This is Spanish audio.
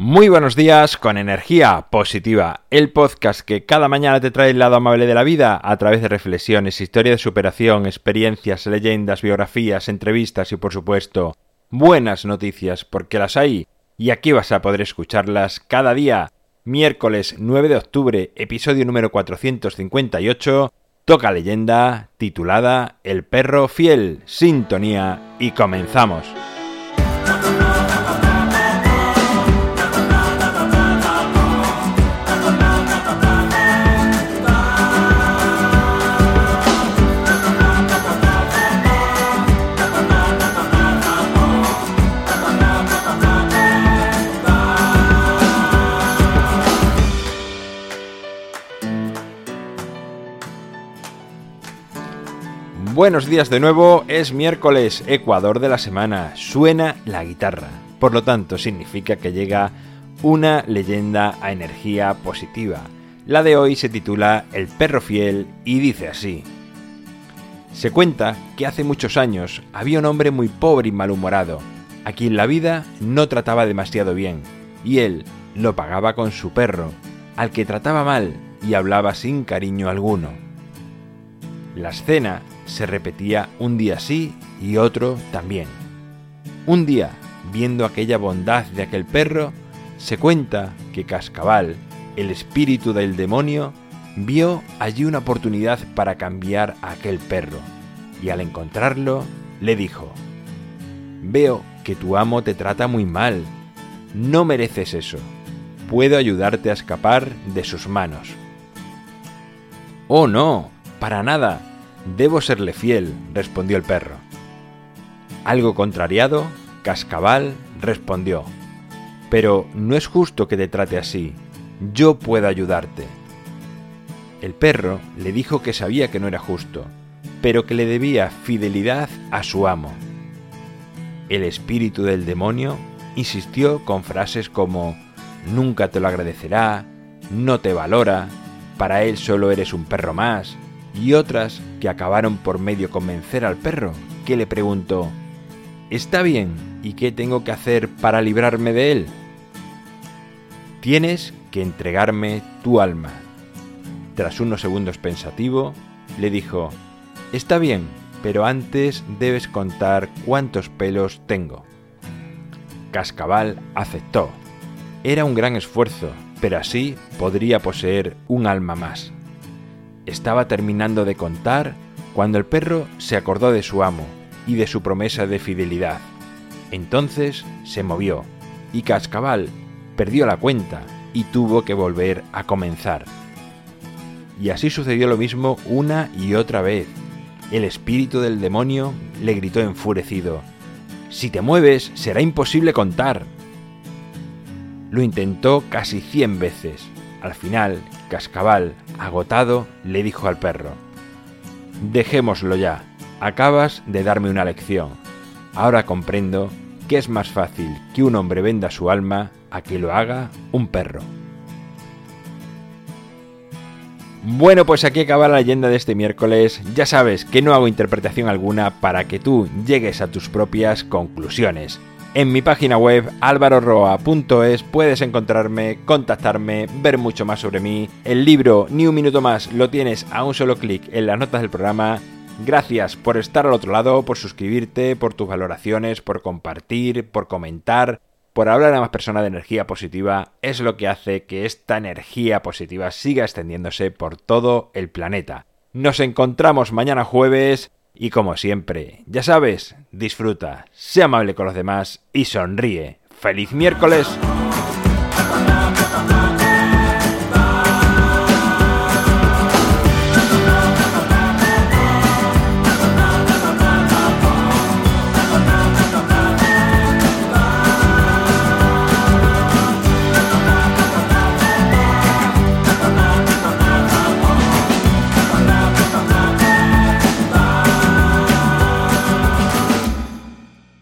Muy buenos días con energía positiva, el podcast que cada mañana te trae el lado amable de la vida a través de reflexiones, historia de superación, experiencias, leyendas, biografías, entrevistas y por supuesto buenas noticias porque las hay y aquí vas a poder escucharlas cada día. Miércoles 9 de octubre, episodio número 458, toca leyenda titulada El perro fiel, sintonía y comenzamos. Buenos días de nuevo, es miércoles, Ecuador de la semana, suena la guitarra. Por lo tanto, significa que llega una leyenda a energía positiva. La de hoy se titula El perro fiel y dice así. Se cuenta que hace muchos años había un hombre muy pobre y malhumorado, a quien la vida no trataba demasiado bien, y él lo pagaba con su perro, al que trataba mal y hablaba sin cariño alguno. La escena se repetía un día sí y otro también. Un día, viendo aquella bondad de aquel perro, se cuenta que Cascabal, el espíritu del demonio, vio allí una oportunidad para cambiar a aquel perro, y al encontrarlo, le dijo, Veo que tu amo te trata muy mal. No mereces eso. Puedo ayudarte a escapar de sus manos. Oh, no, para nada, Debo serle fiel, respondió el perro. Algo contrariado, Cascabal respondió, Pero no es justo que te trate así, yo puedo ayudarte. El perro le dijo que sabía que no era justo, pero que le debía fidelidad a su amo. El espíritu del demonio insistió con frases como nunca te lo agradecerá, no te valora, para él solo eres un perro más, y otras que acabaron por medio convencer al perro, que le preguntó, ¿Está bien? ¿Y qué tengo que hacer para librarme de él? Tienes que entregarme tu alma. Tras unos segundos pensativo, le dijo, Está bien, pero antes debes contar cuántos pelos tengo. Cascabal aceptó. Era un gran esfuerzo, pero así podría poseer un alma más. Estaba terminando de contar cuando el perro se acordó de su amo y de su promesa de fidelidad. Entonces se movió y Cascabal perdió la cuenta y tuvo que volver a comenzar. Y así sucedió lo mismo una y otra vez. El espíritu del demonio le gritó enfurecido, Si te mueves, será imposible contar. Lo intentó casi cien veces. Al final, Cascabal, agotado, le dijo al perro, Dejémoslo ya, acabas de darme una lección. Ahora comprendo que es más fácil que un hombre venda su alma a que lo haga un perro. Bueno, pues aquí acaba la leyenda de este miércoles. Ya sabes que no hago interpretación alguna para que tú llegues a tus propias conclusiones. En mi página web alvaroroa.es puedes encontrarme, contactarme, ver mucho más sobre mí. El libro Ni un minuto más lo tienes a un solo clic en las notas del programa. Gracias por estar al otro lado, por suscribirte, por tus valoraciones, por compartir, por comentar, por hablar a más personas de energía positiva. Es lo que hace que esta energía positiva siga extendiéndose por todo el planeta. Nos encontramos mañana jueves y como siempre, ya sabes, disfruta, sea amable con los demás y sonríe. ¡Feliz miércoles!